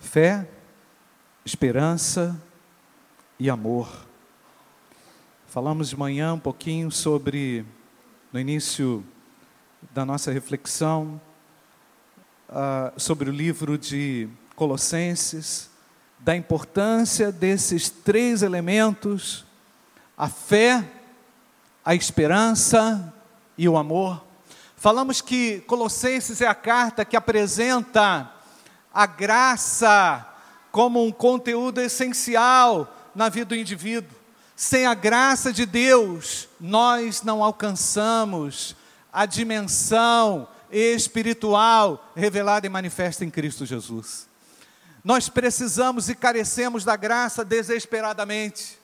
Fé, esperança e amor. Falamos de manhã um pouquinho sobre, no início da nossa reflexão, uh, sobre o livro de Colossenses, da importância desses três elementos: a fé, a esperança e o amor. Falamos que Colossenses é a carta que apresenta a graça como um conteúdo essencial na vida do indivíduo. Sem a graça de Deus, nós não alcançamos a dimensão espiritual revelada e manifesta em Cristo Jesus. Nós precisamos e carecemos da graça desesperadamente.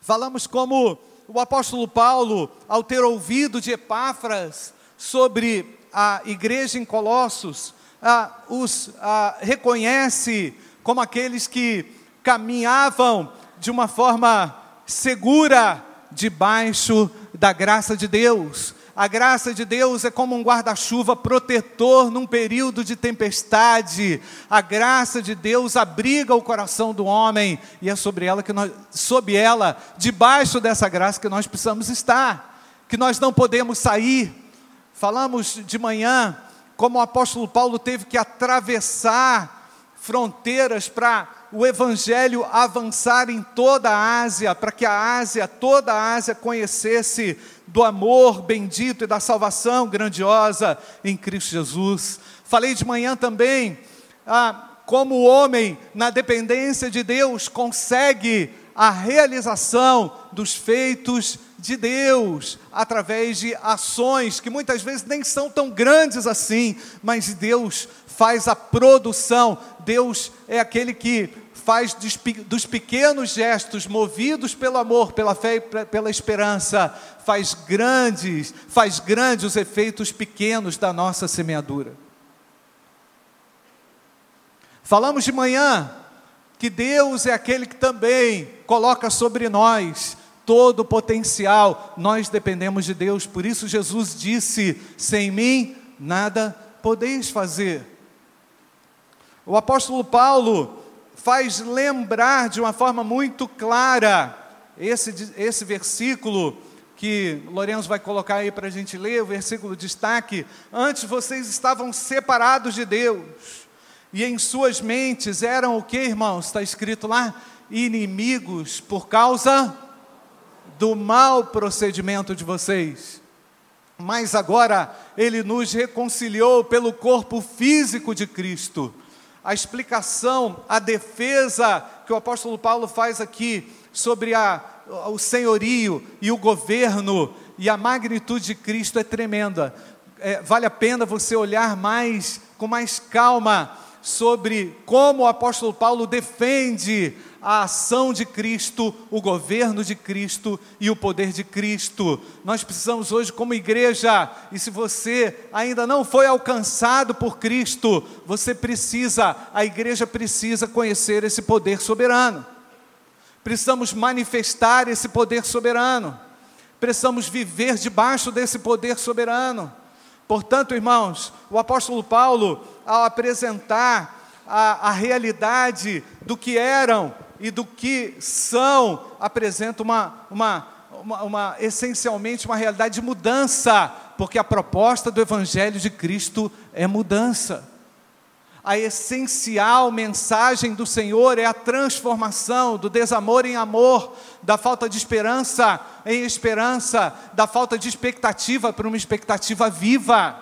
Falamos como o apóstolo Paulo, ao ter ouvido de Epáfras sobre a igreja em Colossos, ah, os ah, reconhece como aqueles que caminhavam de uma forma segura debaixo da graça de Deus. A graça de Deus é como um guarda-chuva protetor num período de tempestade. A graça de Deus abriga o coração do homem e é sobre ela que nós, sob ela, debaixo dessa graça que nós precisamos estar, que nós não podemos sair. Falamos de manhã como o apóstolo Paulo teve que atravessar fronteiras para o evangelho avançar em toda a Ásia, para que a Ásia, toda a Ásia conhecesse do amor bendito e da salvação grandiosa em Cristo Jesus. Falei de manhã também ah, como o homem, na dependência de Deus, consegue a realização dos feitos de Deus, através de ações que muitas vezes nem são tão grandes assim, mas Deus faz a produção, Deus é aquele que faz dos pequenos gestos, movidos pelo amor, pela fé e pela esperança, faz grandes, faz grandes os efeitos pequenos da nossa semeadura. Falamos de manhã que Deus é aquele que também coloca sobre nós todo o potencial, nós dependemos de Deus, por isso Jesus disse: sem mim nada podeis fazer. O apóstolo Paulo faz lembrar de uma forma muito clara esse, esse versículo que Lourenço vai colocar aí para a gente ler, o versículo de destaque. Antes vocês estavam separados de Deus, e em suas mentes eram o que, irmãos? Está escrito lá: inimigos por causa do mau procedimento de vocês. Mas agora ele nos reconciliou pelo corpo físico de Cristo a explicação, a defesa que o apóstolo Paulo faz aqui sobre a, o senhorio e o governo e a magnitude de Cristo é tremenda. É, vale a pena você olhar mais, com mais calma, sobre como o apóstolo Paulo defende a ação de Cristo, o governo de Cristo e o poder de Cristo. Nós precisamos hoje, como igreja, e se você ainda não foi alcançado por Cristo, você precisa, a igreja precisa conhecer esse poder soberano. Precisamos manifestar esse poder soberano. Precisamos viver debaixo desse poder soberano. Portanto, irmãos, o apóstolo Paulo, ao apresentar a, a realidade do que eram e do que são apresenta uma, uma, uma, uma, essencialmente uma realidade de mudança, porque a proposta do Evangelho de Cristo é mudança. A essencial mensagem do Senhor é a transformação do desamor em amor, da falta de esperança em esperança, da falta de expectativa para uma expectativa viva.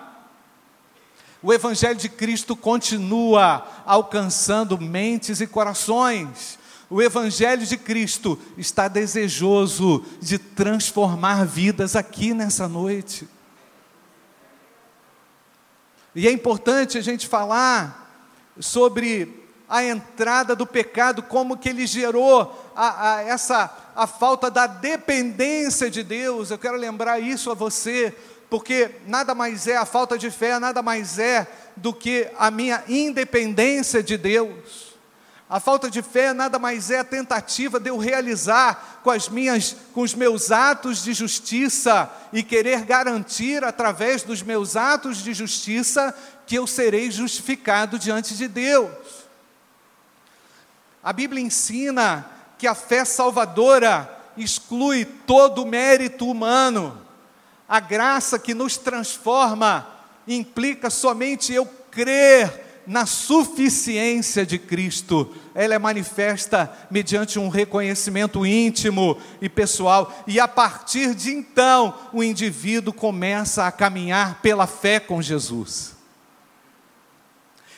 O Evangelho de Cristo continua alcançando mentes e corações o Evangelho de Cristo está desejoso de transformar vidas aqui nessa noite. E é importante a gente falar sobre a entrada do pecado, como que ele gerou a, a, essa a falta da dependência de Deus. Eu quero lembrar isso a você, porque nada mais é a falta de fé, nada mais é do que a minha independência de Deus. A falta de fé nada mais é a tentativa de eu realizar com as minhas com os meus atos de justiça e querer garantir através dos meus atos de justiça que eu serei justificado diante de Deus. A Bíblia ensina que a fé salvadora exclui todo o mérito humano. A graça que nos transforma implica somente eu crer na suficiência de Cristo. Ela é manifesta mediante um reconhecimento íntimo e pessoal, e a partir de então, o indivíduo começa a caminhar pela fé com Jesus.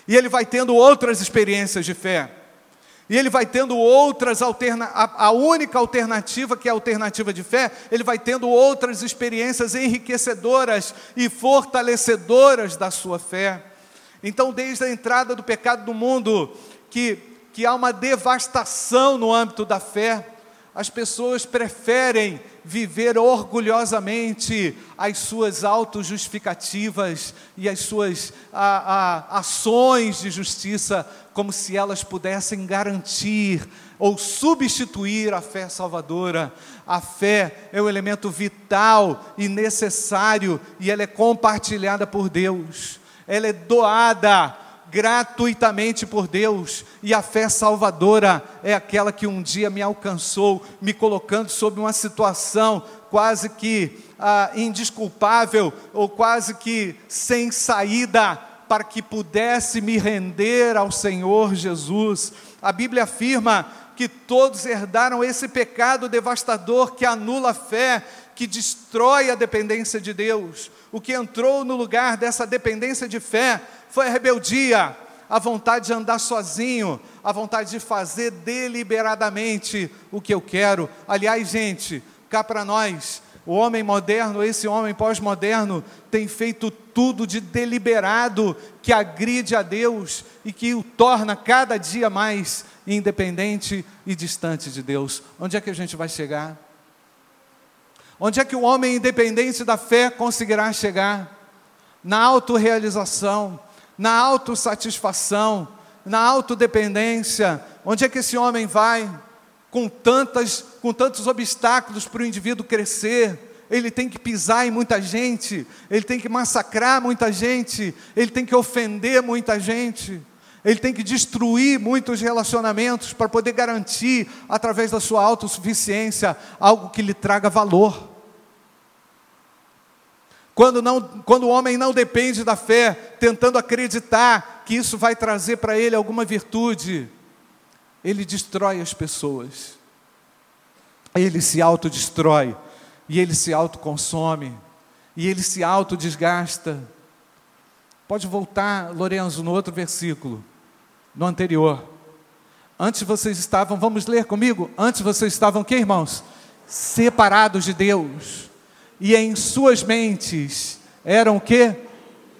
E ele vai tendo outras experiências de fé. E ele vai tendo outras alternativas, a, única alternativa que é a alternativa de fé, ele vai tendo outras experiências enriquecedoras e fortalecedoras da sua fé. Então, desde a entrada do pecado no mundo, que, que há uma devastação no âmbito da fé, as pessoas preferem viver orgulhosamente as suas autojustificativas e as suas a, a, ações de justiça, como se elas pudessem garantir ou substituir a fé salvadora. A fé é um elemento vital e necessário e ela é compartilhada por Deus ela é doada gratuitamente por Deus, e a fé salvadora é aquela que um dia me alcançou, me colocando sob uma situação quase que ah, indisculpável, ou quase que sem saída, para que pudesse me render ao Senhor Jesus. A Bíblia afirma que todos herdaram esse pecado devastador que anula a fé, que destrói a dependência de Deus. O que entrou no lugar dessa dependência de fé foi a rebeldia, a vontade de andar sozinho, a vontade de fazer deliberadamente o que eu quero. Aliás, gente, cá para nós, o homem moderno, esse homem pós-moderno, tem feito tudo de deliberado que agride a Deus e que o torna cada dia mais independente e distante de Deus. Onde é que a gente vai chegar? Onde é que o homem independente da fé conseguirá chegar? Na autorrealização, na autossatisfação, na autodependência. Onde é que esse homem vai? Com, tantas, com tantos obstáculos para o indivíduo crescer, ele tem que pisar em muita gente, ele tem que massacrar muita gente, ele tem que ofender muita gente, ele tem que destruir muitos relacionamentos para poder garantir, através da sua autossuficiência, algo que lhe traga valor. Quando, não, quando o homem não depende da fé, tentando acreditar que isso vai trazer para ele alguma virtude, ele destrói as pessoas. Ele se autodestrói, e ele se autoconsome, e ele se autodesgasta. Pode voltar, Lorenzo, no outro versículo, no anterior. Antes vocês estavam, vamos ler comigo? Antes vocês estavam o que, irmãos? Separados de Deus e em suas mentes eram que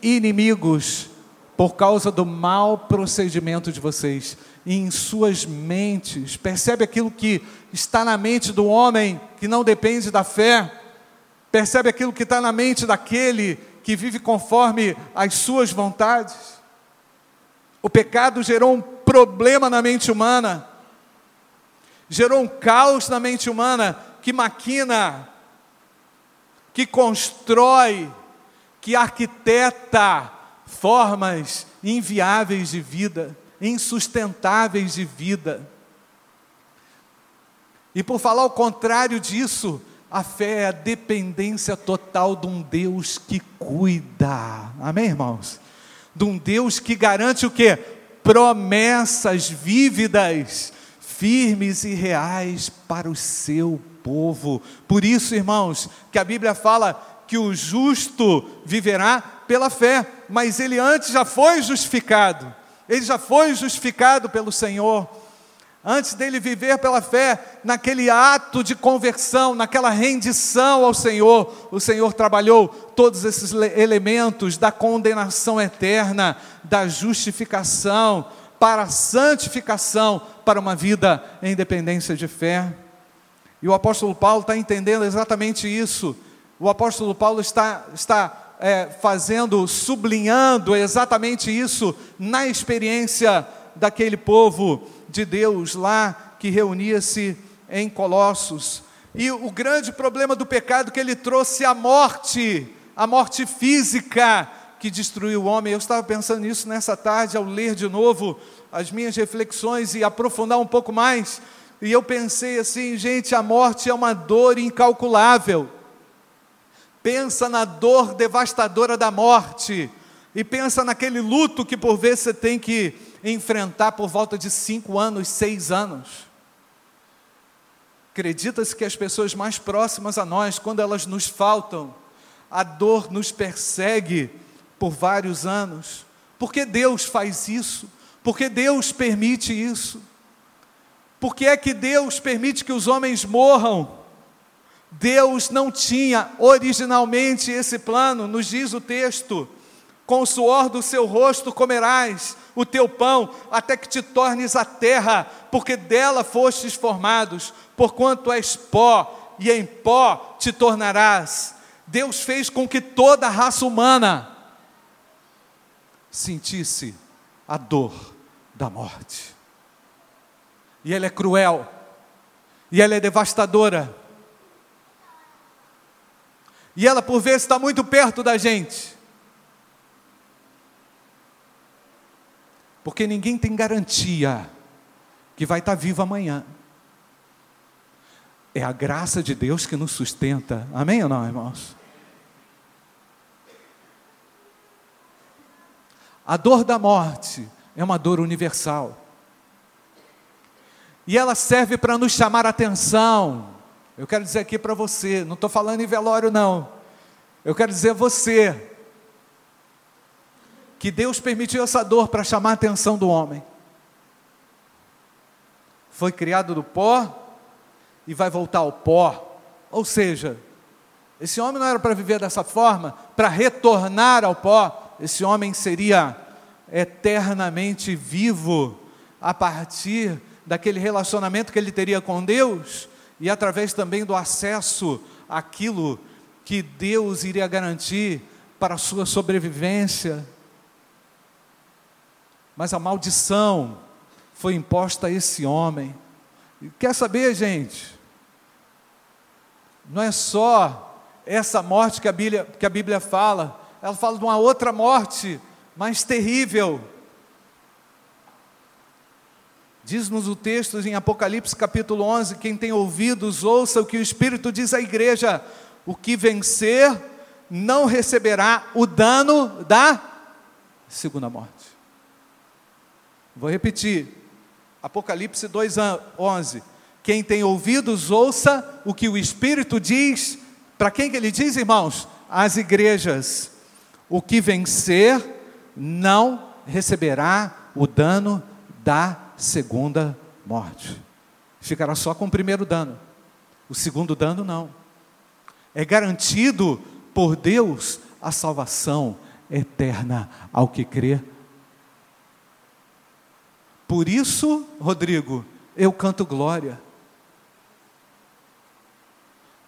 inimigos por causa do mau procedimento de vocês. E em suas mentes, percebe aquilo que está na mente do homem que não depende da fé, percebe aquilo que está na mente daquele que vive conforme as suas vontades. O pecado gerou um problema na mente humana, gerou um caos na mente humana que maquina que constrói, que arquiteta formas inviáveis de vida, insustentáveis de vida. E por falar o contrário disso, a fé é a dependência total de um Deus que cuida. Amém, irmãos? De um Deus que garante o quê? Promessas vívidas, firmes e reais para o seu povo. Por isso, irmãos, que a Bíblia fala que o justo viverá pela fé, mas ele antes já foi justificado. Ele já foi justificado pelo Senhor. Antes dele viver pela fé, naquele ato de conversão, naquela rendição ao Senhor, o Senhor trabalhou todos esses elementos da condenação eterna, da justificação, para a santificação, para uma vida em dependência de fé. E o apóstolo Paulo está entendendo exatamente isso. O apóstolo Paulo está, está é, fazendo, sublinhando exatamente isso na experiência daquele povo de Deus lá que reunia-se em Colossos. E o grande problema do pecado que ele trouxe a morte, a morte física, que destruiu o homem. Eu estava pensando nisso nessa tarde ao ler de novo as minhas reflexões e aprofundar um pouco mais. E eu pensei assim, gente, a morte é uma dor incalculável. Pensa na dor devastadora da morte e pensa naquele luto que por vezes você tem que enfrentar por volta de cinco anos, seis anos. Acredita-se que as pessoas mais próximas a nós, quando elas nos faltam, a dor nos persegue por vários anos. Por que Deus faz isso? Por que Deus permite isso? Por que é que Deus permite que os homens morram? Deus não tinha originalmente esse plano, nos diz o texto. Com o suor do seu rosto comerás o teu pão, até que te tornes a terra, porque dela fostes formados, porquanto és pó, e em pó te tornarás. Deus fez com que toda a raça humana sentisse a dor da morte. E ela é cruel, e ela é devastadora. E ela, por vezes, está muito perto da gente. Porque ninguém tem garantia que vai estar vivo amanhã. É a graça de Deus que nos sustenta. Amém ou não, irmãos? A dor da morte é uma dor universal. E ela serve para nos chamar atenção. Eu quero dizer aqui para você, não estou falando em velório, não. Eu quero dizer você que Deus permitiu essa dor para chamar a atenção do homem. Foi criado do pó e vai voltar ao pó. Ou seja, esse homem não era para viver dessa forma, para retornar ao pó esse homem seria eternamente vivo a partir daquele relacionamento que ele teria com Deus e através também do acesso àquilo que Deus iria garantir para a sua sobrevivência. Mas a maldição foi imposta a esse homem. E quer saber, gente? Não é só essa morte que a Bíblia, que a Bíblia fala, ela fala de uma outra morte mais terrível. Diz-nos o texto em Apocalipse capítulo 11: quem tem ouvidos, ouça o que o Espírito diz à igreja: o que vencer não receberá o dano da segunda morte. Vou repetir, Apocalipse 2:11. Quem tem ouvidos, ouça o que o Espírito diz. Para quem que ele diz, irmãos? As igrejas. O que vencer não receberá o dano da segunda morte. Ficará só com o primeiro dano. O segundo dano não. É garantido por Deus a salvação eterna ao que crê. Por isso, Rodrigo, eu canto glória.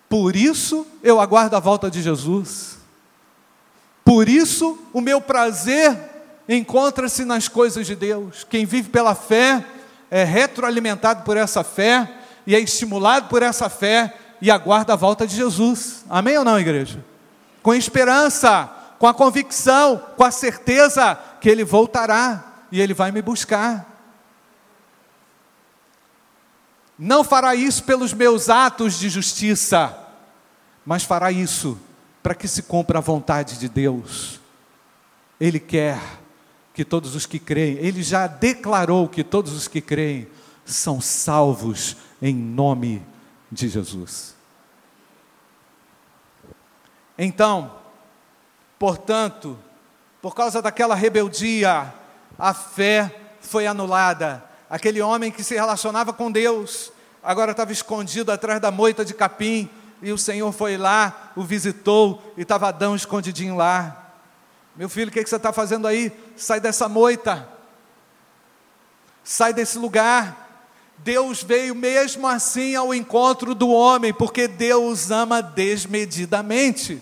Por isso eu aguardo a volta de Jesus. Por isso, o meu prazer encontra-se nas coisas de Deus. Quem vive pela fé é retroalimentado por essa fé e é estimulado por essa fé e aguarda a volta de Jesus. Amém ou não, igreja? Com esperança, com a convicção, com a certeza que Ele voltará e Ele vai me buscar. Não fará isso pelos meus atos de justiça, mas fará isso para que se cumpra a vontade de Deus. Ele quer que todos os que creem, ele já declarou que todos os que creem são salvos em nome de Jesus. Então, portanto, por causa daquela rebeldia, a fé foi anulada. Aquele homem que se relacionava com Deus, agora estava escondido atrás da moita de capim, e o Senhor foi lá, o visitou e estava Adão escondidinho lá. Meu filho, o que, que você está fazendo aí? Sai dessa moita, sai desse lugar. Deus veio mesmo assim ao encontro do homem, porque Deus ama desmedidamente.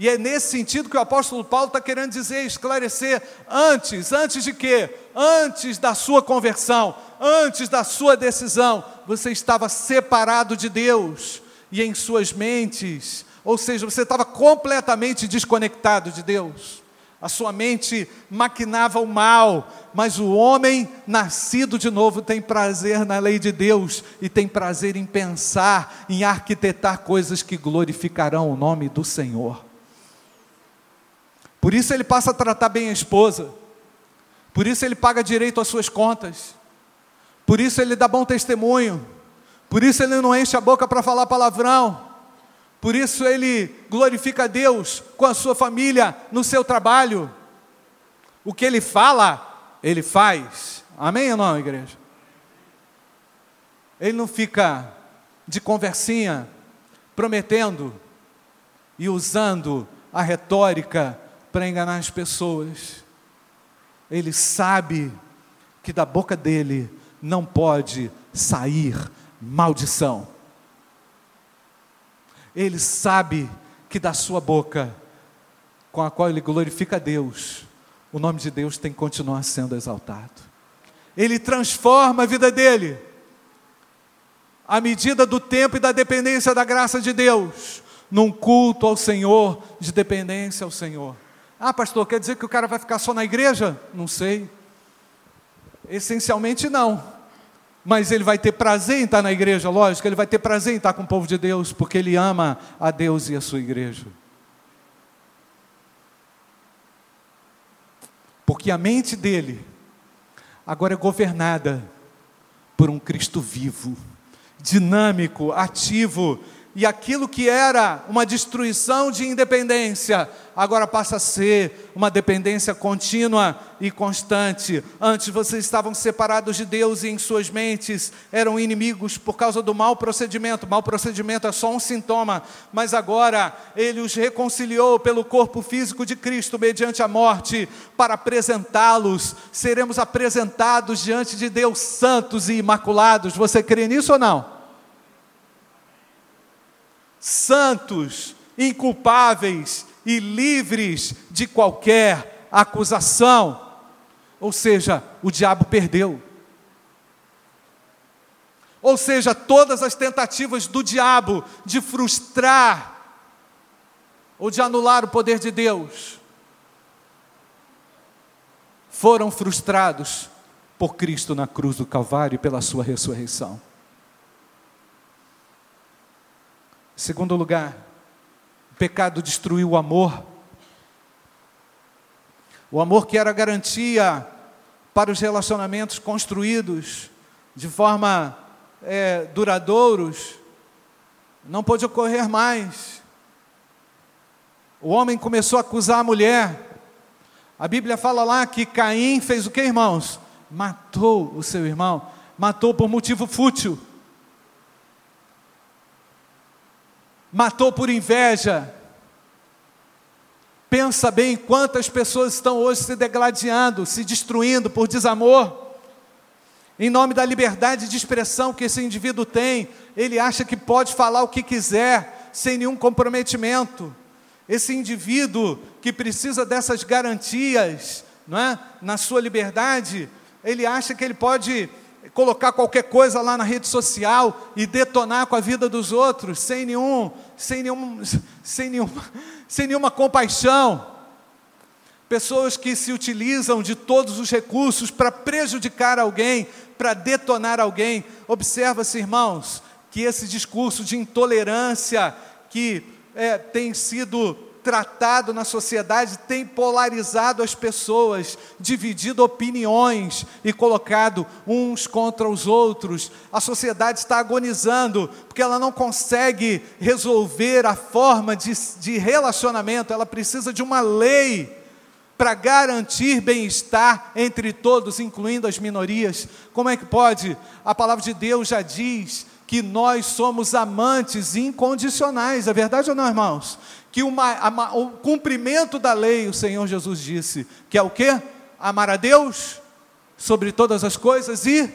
E é nesse sentido que o apóstolo Paulo está querendo dizer, esclarecer, antes, antes de quê? Antes da sua conversão, antes da sua decisão, você estava separado de Deus, e em suas mentes Ou seja, você estava completamente desconectado de Deus. A sua mente maquinava o mal, mas o homem nascido de novo tem prazer na lei de Deus e tem prazer em pensar, em arquitetar coisas que glorificarão o nome do Senhor. Por isso ele passa a tratar bem a esposa, por isso ele paga direito às suas contas, por isso ele dá bom testemunho, por isso ele não enche a boca para falar palavrão, por isso ele glorifica a Deus com a sua família, no seu trabalho. O que ele fala, ele faz. Amém ou não, igreja? Ele não fica de conversinha, prometendo e usando a retórica para enganar as pessoas. Ele sabe que da boca dele não pode sair maldição. Ele sabe que da sua boca, com a qual ele glorifica a Deus, o nome de Deus tem que continuar sendo exaltado. Ele transforma a vida dele, à medida do tempo e da dependência da graça de Deus, num culto ao Senhor, de dependência ao Senhor. Ah, pastor, quer dizer que o cara vai ficar só na igreja? Não sei. Essencialmente não. Mas ele vai ter prazer em estar na igreja, lógico, ele vai ter prazer em estar com o povo de Deus, porque ele ama a Deus e a sua igreja. Porque a mente dele agora é governada por um Cristo vivo, dinâmico, ativo, e aquilo que era uma destruição de independência, agora passa a ser uma dependência contínua e constante. Antes vocês estavam separados de Deus e em suas mentes eram inimigos por causa do mau procedimento. Mau procedimento é só um sintoma, mas agora ele os reconciliou pelo corpo físico de Cristo mediante a morte para apresentá-los. Seremos apresentados diante de Deus santos e imaculados. Você crê nisso ou não? Santos, inculpáveis e livres de qualquer acusação. Ou seja, o diabo perdeu. Ou seja, todas as tentativas do diabo de frustrar ou de anular o poder de Deus foram frustrados por Cristo na cruz do Calvário e pela sua ressurreição. Segundo lugar, o pecado destruiu o amor. O amor que era garantia para os relacionamentos construídos de forma é, duradouros, não pôde ocorrer mais. O homem começou a acusar a mulher. A Bíblia fala lá que Caim fez o que, irmãos? Matou o seu irmão. Matou por motivo fútil. Matou por inveja. Pensa bem quantas pessoas estão hoje se degladiando, se destruindo por desamor. Em nome da liberdade de expressão que esse indivíduo tem, ele acha que pode falar o que quiser, sem nenhum comprometimento. Esse indivíduo que precisa dessas garantias, não é? na sua liberdade, ele acha que ele pode colocar qualquer coisa lá na rede social e detonar com a vida dos outros sem nenhum, sem nenhum, sem nenhuma, sem nenhuma compaixão. Pessoas que se utilizam de todos os recursos para prejudicar alguém, para detonar alguém. Observa-se, irmãos, que esse discurso de intolerância que é, tem sido tratado na sociedade tem polarizado as pessoas, dividido opiniões e colocado uns contra os outros. A sociedade está agonizando porque ela não consegue resolver a forma de, de relacionamento, ela precisa de uma lei para garantir bem-estar entre todos, incluindo as minorias. Como é que pode? A palavra de Deus já diz que nós somos amantes incondicionais, é verdade ou não, irmãos? Que uma, o cumprimento da lei, o Senhor Jesus disse, que é o que? Amar a Deus sobre todas as coisas e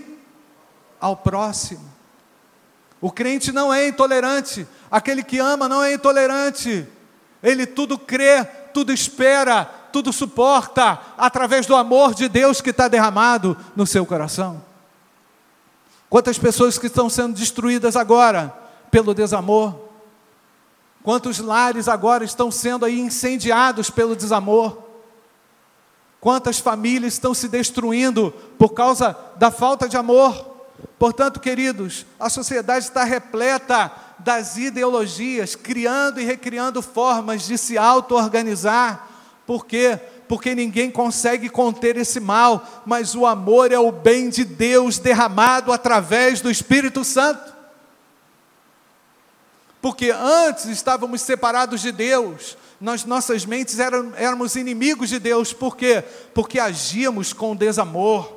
ao próximo. O crente não é intolerante, aquele que ama não é intolerante, ele tudo crê, tudo espera, tudo suporta, através do amor de Deus que está derramado no seu coração. Quantas pessoas que estão sendo destruídas agora pelo desamor, Quantos lares agora estão sendo aí incendiados pelo desamor? Quantas famílias estão se destruindo por causa da falta de amor? Portanto, queridos, a sociedade está repleta das ideologias, criando e recriando formas de se auto-organizar. Por quê? Porque ninguém consegue conter esse mal, mas o amor é o bem de Deus derramado através do Espírito Santo. Porque antes estávamos separados de Deus, nossas mentes eram, éramos inimigos de Deus, por quê? Porque agíamos com desamor,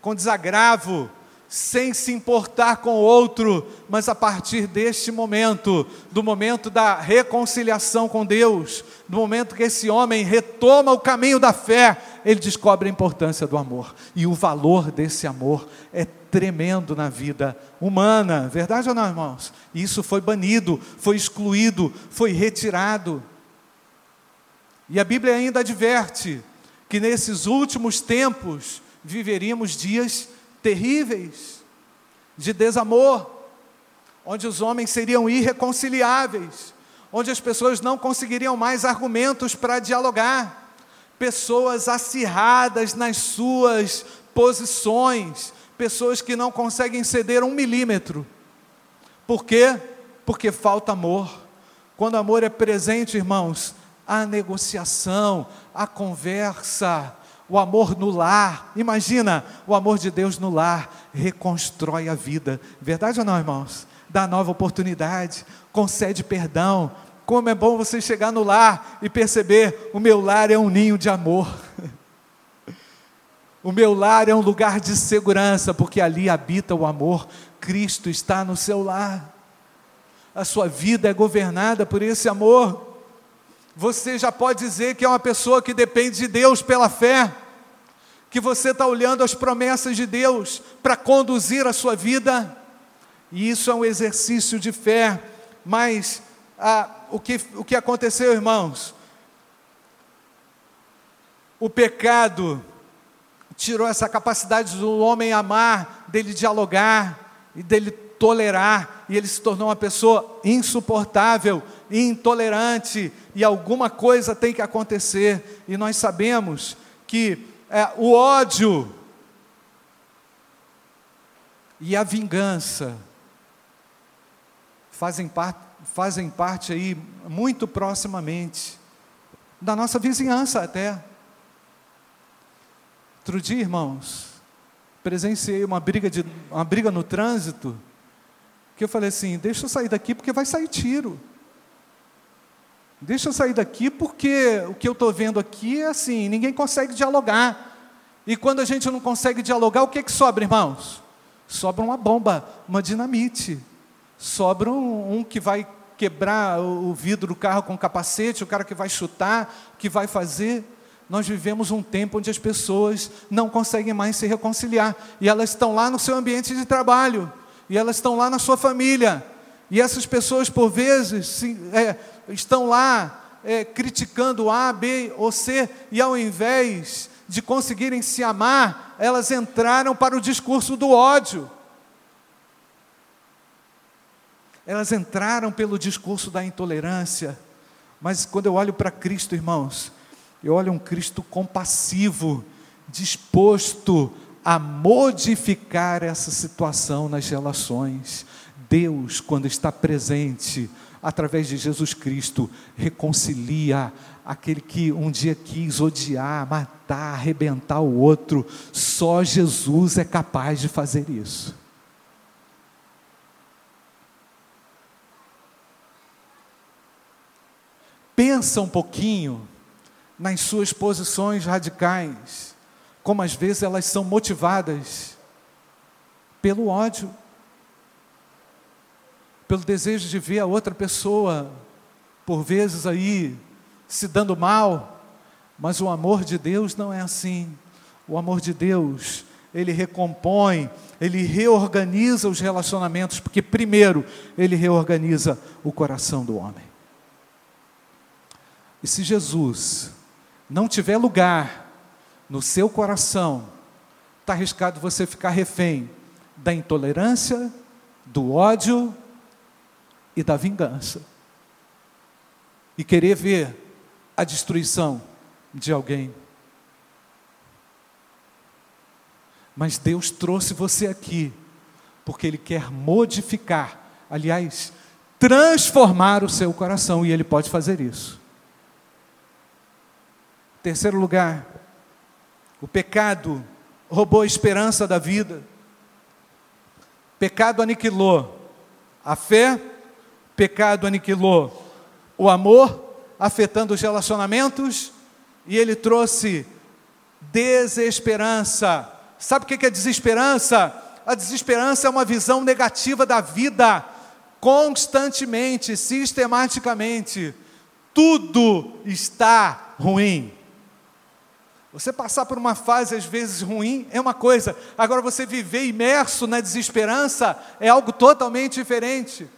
com desagravo, sem se importar com o outro, mas a partir deste momento, do momento da reconciliação com Deus, do momento que esse homem retoma o caminho da fé, ele descobre a importância do amor e o valor desse amor é tremendo na vida humana, verdade ou não, irmãos? Isso foi banido, foi excluído, foi retirado. E a Bíblia ainda adverte que nesses últimos tempos viveríamos dias terríveis, de desamor, onde os homens seriam irreconciliáveis, onde as pessoas não conseguiriam mais argumentos para dialogar, pessoas acirradas nas suas posições, pessoas que não conseguem ceder um milímetro. Por quê? Porque falta amor. Quando amor é presente, irmãos, a negociação, a conversa, o amor no lar. Imagina, o amor de Deus no lar reconstrói a vida. Verdade ou não, irmãos? Dá nova oportunidade, concede perdão. Como é bom você chegar no lar e perceber: o meu lar é um ninho de amor. O meu lar é um lugar de segurança, porque ali habita o amor. Cristo está no seu lar. A sua vida é governada por esse amor você já pode dizer que é uma pessoa que depende de Deus pela fé, que você está olhando as promessas de Deus para conduzir a sua vida, e isso é um exercício de fé, mas ah, o, que, o que aconteceu, irmãos? O pecado tirou essa capacidade do homem amar, dele dialogar e dele tolerar, e ele se tornou uma pessoa insuportável, intolerante, e alguma coisa tem que acontecer, e nós sabemos que é, o ódio e a vingança fazem, par fazem parte aí muito proximamente da nossa vizinhança até. Outro dia, irmãos, presenciei uma briga, de, uma briga no trânsito, que eu falei assim: deixa eu sair daqui porque vai sair tiro. Deixa eu sair daqui porque o que eu estou vendo aqui é assim: ninguém consegue dialogar. E quando a gente não consegue dialogar, o que, que sobra, irmãos? Sobra uma bomba, uma dinamite. Sobra um, um que vai quebrar o vidro do carro com capacete, o cara que vai chutar, que vai fazer. Nós vivemos um tempo onde as pessoas não conseguem mais se reconciliar e elas estão lá no seu ambiente de trabalho e elas estão lá na sua família. E essas pessoas, por vezes, se, é, estão lá é, criticando A, B ou C, e ao invés de conseguirem se amar, elas entraram para o discurso do ódio. Elas entraram pelo discurso da intolerância. Mas quando eu olho para Cristo, irmãos, eu olho um Cristo compassivo, disposto a modificar essa situação nas relações. Deus, quando está presente, através de Jesus Cristo, reconcilia aquele que um dia quis odiar, matar, arrebentar o outro. Só Jesus é capaz de fazer isso. Pensa um pouquinho nas suas posições radicais como às vezes elas são motivadas pelo ódio, pelo desejo de ver a outra pessoa, por vezes aí, se dando mal, mas o amor de Deus não é assim. O amor de Deus, ele recompõe, ele reorganiza os relacionamentos, porque primeiro ele reorganiza o coração do homem. E se Jesus não tiver lugar no seu coração, está arriscado você ficar refém da intolerância, do ódio e da vingança. e querer ver a destruição de alguém. Mas Deus trouxe você aqui porque Ele quer modificar, aliás, transformar o seu coração e Ele pode fazer isso. Terceiro lugar, o pecado roubou a esperança da vida. Pecado aniquilou a fé, pecado aniquilou o amor, afetando os relacionamentos, e ele trouxe desesperança. Sabe o que é desesperança? A desesperança é uma visão negativa da vida, constantemente, sistematicamente. Tudo está ruim. Você passar por uma fase às vezes ruim é uma coisa, agora você viver imerso na desesperança é algo totalmente diferente.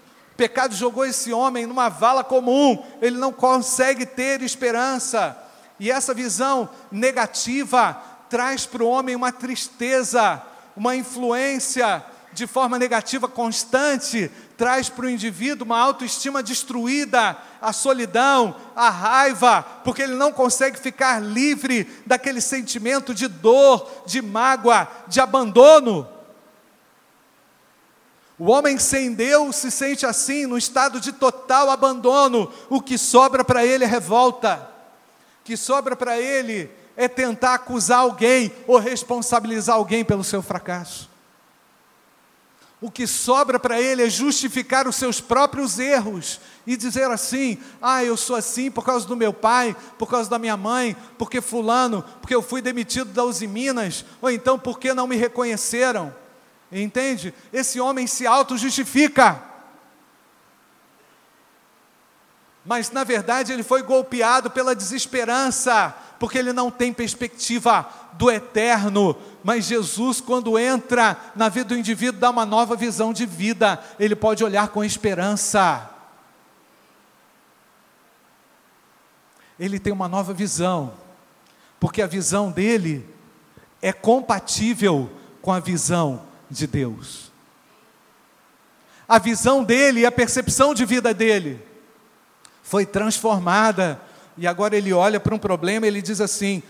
Pecado jogou esse homem numa vala comum, ele não consegue ter esperança. E essa visão negativa traz para o homem uma tristeza, uma influência de forma negativa constante, traz para o indivíduo uma autoestima destruída, a solidão, a raiva, porque ele não consegue ficar livre daquele sentimento de dor, de mágoa, de abandono. O homem sem Deus se sente assim, no estado de total abandono. O que sobra para ele é revolta. O que sobra para ele é tentar acusar alguém ou responsabilizar alguém pelo seu fracasso. O que sobra para ele é justificar os seus próprios erros e dizer assim: ah, eu sou assim por causa do meu pai, por causa da minha mãe, porque Fulano, porque eu fui demitido da Uzi Minas, ou então porque não me reconheceram. Entende? Esse homem se auto-justifica. Mas na verdade ele foi golpeado pela desesperança, porque ele não tem perspectiva do eterno. Mas Jesus, quando entra na vida do indivíduo, dá uma nova visão de vida, ele pode olhar com esperança. Ele tem uma nova visão, porque a visão dele é compatível com a visão de Deus. A visão dele e a percepção de vida dele foi transformada e agora ele olha para um problema e ele diz assim: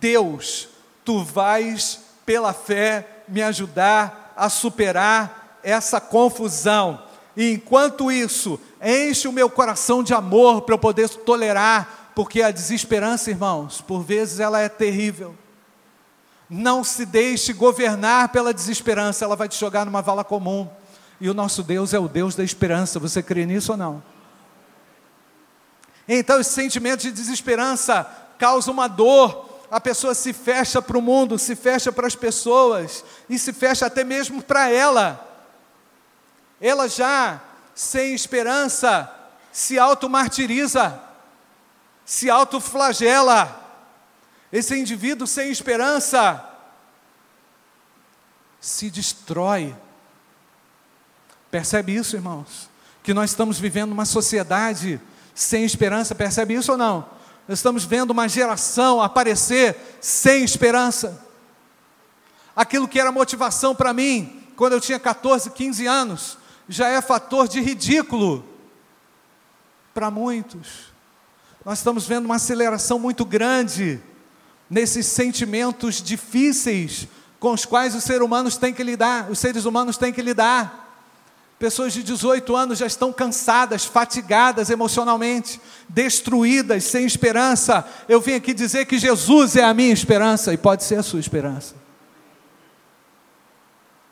Deus, tu vais pela fé me ajudar a superar essa confusão. E enquanto isso, enche o meu coração de amor para eu poder tolerar, porque a desesperança, irmãos, por vezes ela é terrível. Não se deixe governar pela desesperança, ela vai te jogar numa vala comum. E o nosso Deus é o Deus da esperança. Você crê nisso ou não? Então, esse sentimento de desesperança causa uma dor. A pessoa se fecha para o mundo, se fecha para as pessoas e se fecha até mesmo para ela. Ela já, sem esperança, se automartiriza, se autoflagela. Esse indivíduo sem esperança se destrói. Percebe isso, irmãos? Que nós estamos vivendo uma sociedade sem esperança, percebe isso ou não? Nós estamos vendo uma geração aparecer sem esperança. Aquilo que era motivação para mim, quando eu tinha 14, 15 anos, já é fator de ridículo para muitos. Nós estamos vendo uma aceleração muito grande nesses sentimentos difíceis com os quais os seres humanos têm que lidar, os seres humanos têm que lidar. Pessoas de 18 anos já estão cansadas, fatigadas emocionalmente, destruídas, sem esperança. Eu vim aqui dizer que Jesus é a minha esperança e pode ser a sua esperança.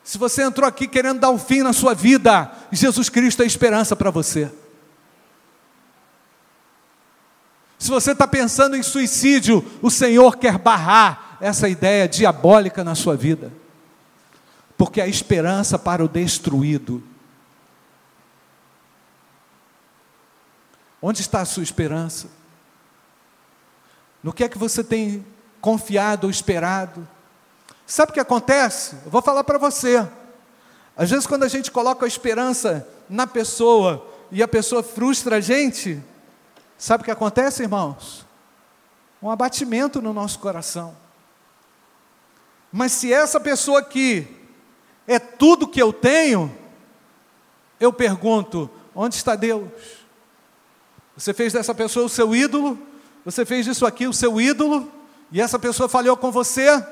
Se você entrou aqui querendo dar um fim na sua vida, Jesus Cristo é esperança para você. Se você está pensando em suicídio, o Senhor quer barrar essa ideia diabólica na sua vida, porque a esperança para o destruído Onde está a sua esperança? No que é que você tem confiado ou esperado? Sabe o que acontece? Eu vou falar para você. Às vezes, quando a gente coloca a esperança na pessoa e a pessoa frustra a gente, sabe o que acontece, irmãos? Um abatimento no nosso coração. Mas se essa pessoa aqui é tudo que eu tenho, eu pergunto: onde está Deus? Você fez dessa pessoa o seu ídolo, você fez disso aqui o seu ídolo, e essa pessoa falhou com você.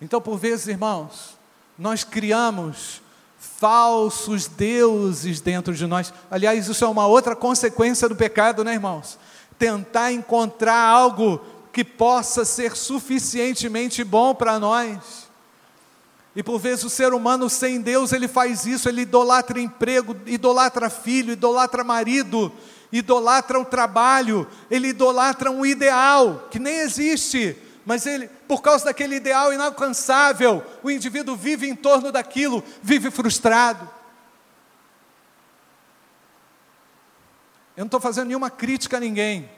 Então, por vezes, irmãos, nós criamos falsos deuses dentro de nós. Aliás, isso é uma outra consequência do pecado, né, irmãos? Tentar encontrar algo que possa ser suficientemente bom para nós. E por vezes o ser humano sem Deus, ele faz isso, ele idolatra emprego, idolatra filho, idolatra marido, idolatra o trabalho, ele idolatra um ideal que nem existe, mas ele, por causa daquele ideal inalcançável, o indivíduo vive em torno daquilo, vive frustrado. Eu não estou fazendo nenhuma crítica a ninguém.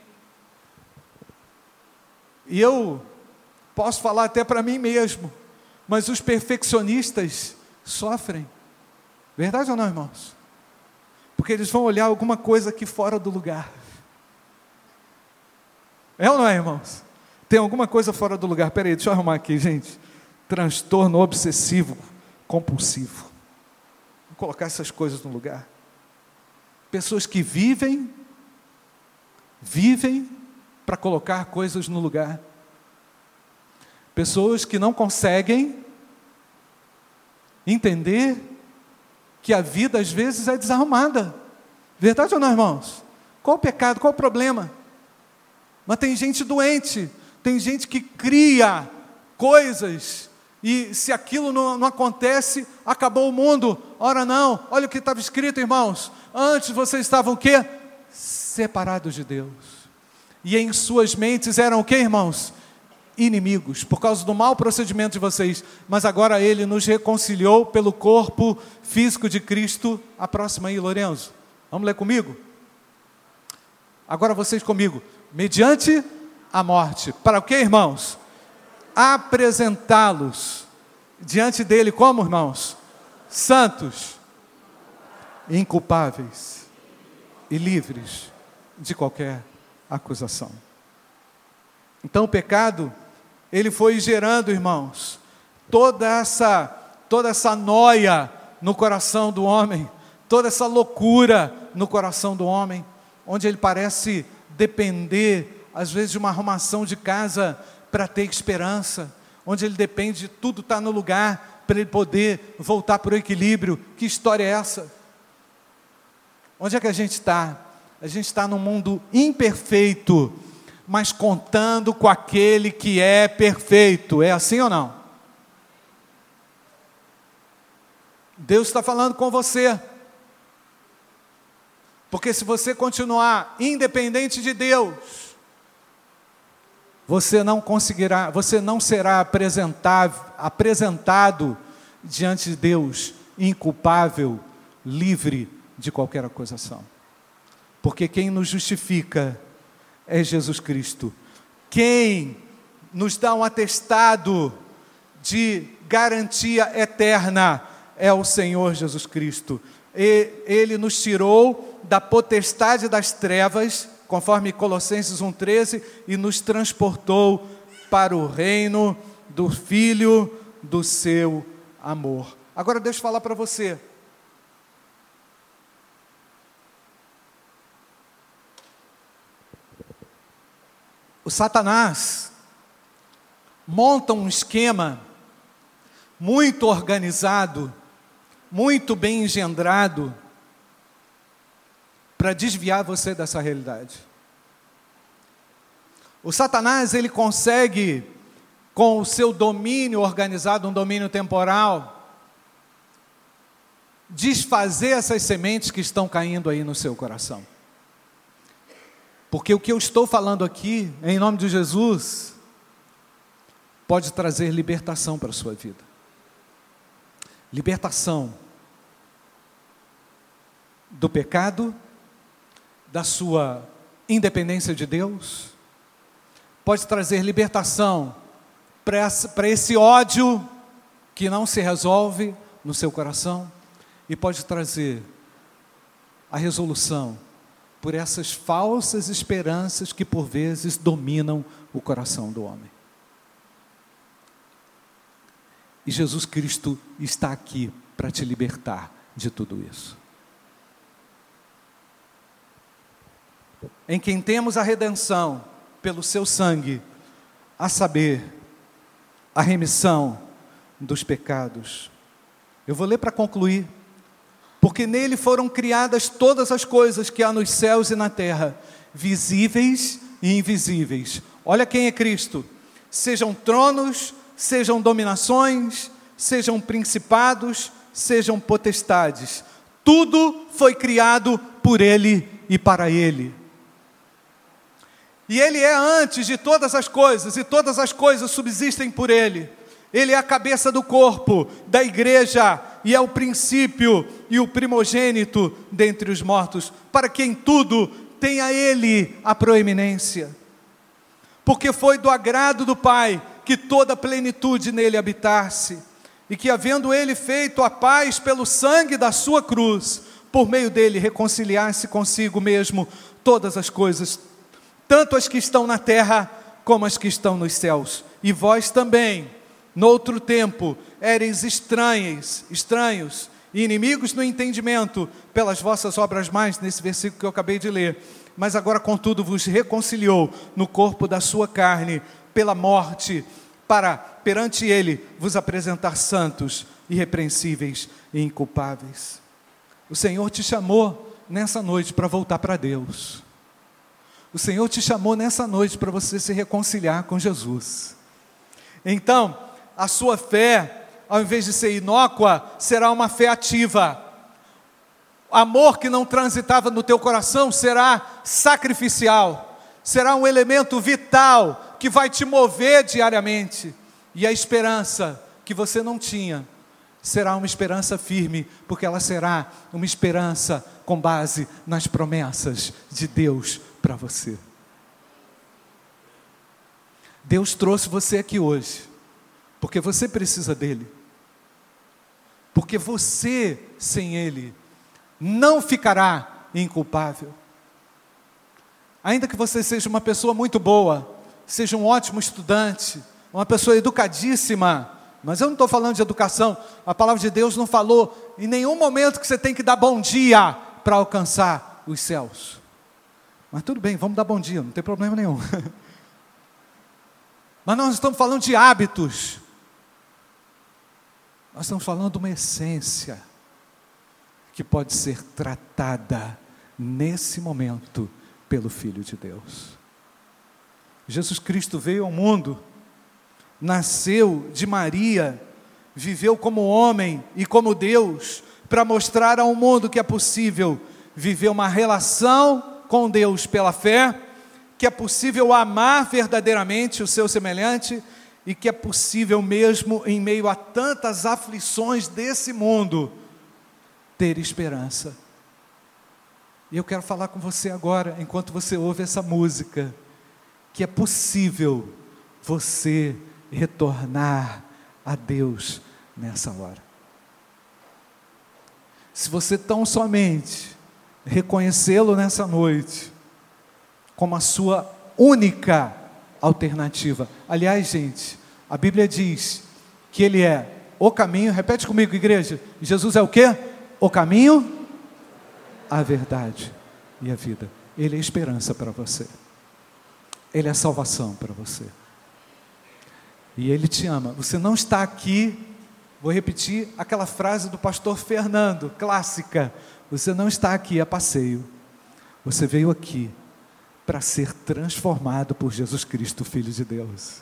E eu posso falar até para mim mesmo. Mas os perfeccionistas sofrem. Verdade ou não, irmãos? Porque eles vão olhar alguma coisa aqui fora do lugar. É ou não é, irmãos? Tem alguma coisa fora do lugar. Peraí, deixa eu arrumar aqui, gente. Transtorno obsessivo compulsivo. Vou colocar essas coisas no lugar. Pessoas que vivem, vivem para colocar coisas no lugar. Pessoas que não conseguem entender que a vida às vezes é desarrumada. Verdade ou não, irmãos? Qual o pecado? Qual o problema? Mas tem gente doente, tem gente que cria coisas e se aquilo não, não, acontece, acabou o mundo. Ora não, olha o que estava escrito, irmãos. Antes vocês estavam o quê? Separados de Deus. E em suas mentes eram o quê, irmãos? inimigos por causa do mau procedimento de vocês, mas agora ele nos reconciliou pelo corpo físico de Cristo. A próxima aí, Lorenzo. Vamos ler comigo? Agora vocês comigo. Mediante a morte. Para o que, irmãos? Apresentá-los diante dele como, irmãos? Santos, inculpáveis e livres de qualquer acusação. Então o pecado ele foi gerando, irmãos, toda essa toda essa noia no coração do homem, toda essa loucura no coração do homem, onde ele parece depender às vezes de uma arrumação de casa para ter esperança, onde ele depende de tudo estar tá no lugar para ele poder voltar para o equilíbrio. Que história é essa? Onde é que a gente está? A gente está num mundo imperfeito, mas contando com aquele que é perfeito. É assim ou não? Deus está falando com você. Porque se você continuar independente de Deus, você não conseguirá, você não será apresentado diante de Deus inculpável, livre de qualquer acusação. Porque quem nos justifica é Jesus Cristo. Quem nos dá um atestado de garantia eterna é o Senhor Jesus Cristo. E ele nos tirou da potestade das trevas, conforme Colossenses 1,13, e nos transportou para o reino do Filho do seu amor. Agora deixa eu falar para você. o Satanás monta um esquema muito organizado, muito bem engendrado, para desviar você dessa realidade. O Satanás, ele consegue, com o seu domínio organizado, um domínio temporal, desfazer essas sementes que estão caindo aí no seu coração. Porque o que eu estou falando aqui, em nome de Jesus, pode trazer libertação para a sua vida. Libertação do pecado, da sua independência de Deus, pode trazer libertação para esse ódio que não se resolve no seu coração, e pode trazer a resolução por essas falsas esperanças que por vezes dominam o coração do homem. E Jesus Cristo está aqui para te libertar de tudo isso. Em quem temos a redenção pelo seu sangue, a saber, a remissão dos pecados. Eu vou ler para concluir. Porque nele foram criadas todas as coisas que há nos céus e na terra, visíveis e invisíveis. Olha quem é Cristo. Sejam tronos, sejam dominações, sejam principados, sejam potestades. Tudo foi criado por Ele e para Ele. E Ele é antes de todas as coisas, e todas as coisas subsistem por Ele. Ele é a cabeça do corpo, da igreja, e é o princípio e o primogênito dentre os mortos, para que em tudo tenha Ele a proeminência. Porque foi do agrado do Pai que toda a plenitude nele habitasse, e que, havendo Ele feito a paz pelo sangue da Sua cruz, por meio dele reconciliasse consigo mesmo todas as coisas, tanto as que estão na terra como as que estão nos céus. E vós também Noutro tempo, éreis estranhos, estranhos e inimigos no entendimento pelas vossas obras mais, nesse versículo que eu acabei de ler. Mas agora, contudo, vos reconciliou no corpo da sua carne, pela morte, para, perante ele, vos apresentar santos, irrepreensíveis e inculpáveis. O Senhor te chamou nessa noite para voltar para Deus. O Senhor te chamou nessa noite para você se reconciliar com Jesus. Então, a sua fé, ao invés de ser inócua, será uma fé ativa. Amor que não transitava no teu coração será sacrificial, será um elemento vital que vai te mover diariamente. E a esperança que você não tinha será uma esperança firme, porque ela será uma esperança com base nas promessas de Deus para você. Deus trouxe você aqui hoje porque você precisa dele. Porque você, sem ele, não ficará inculpável. Ainda que você seja uma pessoa muito boa, seja um ótimo estudante, uma pessoa educadíssima, mas eu não estou falando de educação, a palavra de Deus não falou em nenhum momento que você tem que dar bom dia para alcançar os céus. Mas tudo bem, vamos dar bom dia, não tem problema nenhum. Mas nós estamos falando de hábitos, nós estamos falando de uma essência que pode ser tratada nesse momento pelo Filho de Deus. Jesus Cristo veio ao mundo, nasceu de Maria, viveu como homem e como Deus, para mostrar ao mundo que é possível viver uma relação com Deus pela fé, que é possível amar verdadeiramente o seu semelhante e que é possível, mesmo em meio a tantas aflições desse mundo, ter esperança. E eu quero falar com você agora, enquanto você ouve essa música, que é possível você retornar a Deus nessa hora. Se você tão somente reconhecê-lo nessa noite como a sua única alternativa. Aliás, gente, a Bíblia diz que Ele é o caminho, repete comigo, igreja. Jesus é o que? O caminho, a verdade e a vida. Ele é esperança para você. Ele é salvação para você. E Ele te ama. Você não está aqui, vou repetir aquela frase do pastor Fernando, clássica. Você não está aqui a passeio. Você veio aqui para ser transformado por Jesus Cristo, Filho de Deus.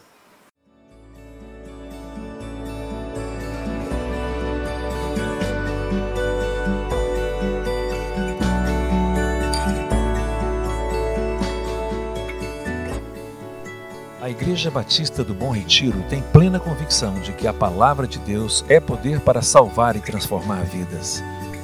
A Igreja Batista do Bom Retiro tem plena convicção de que a palavra de Deus é poder para salvar e transformar vidas.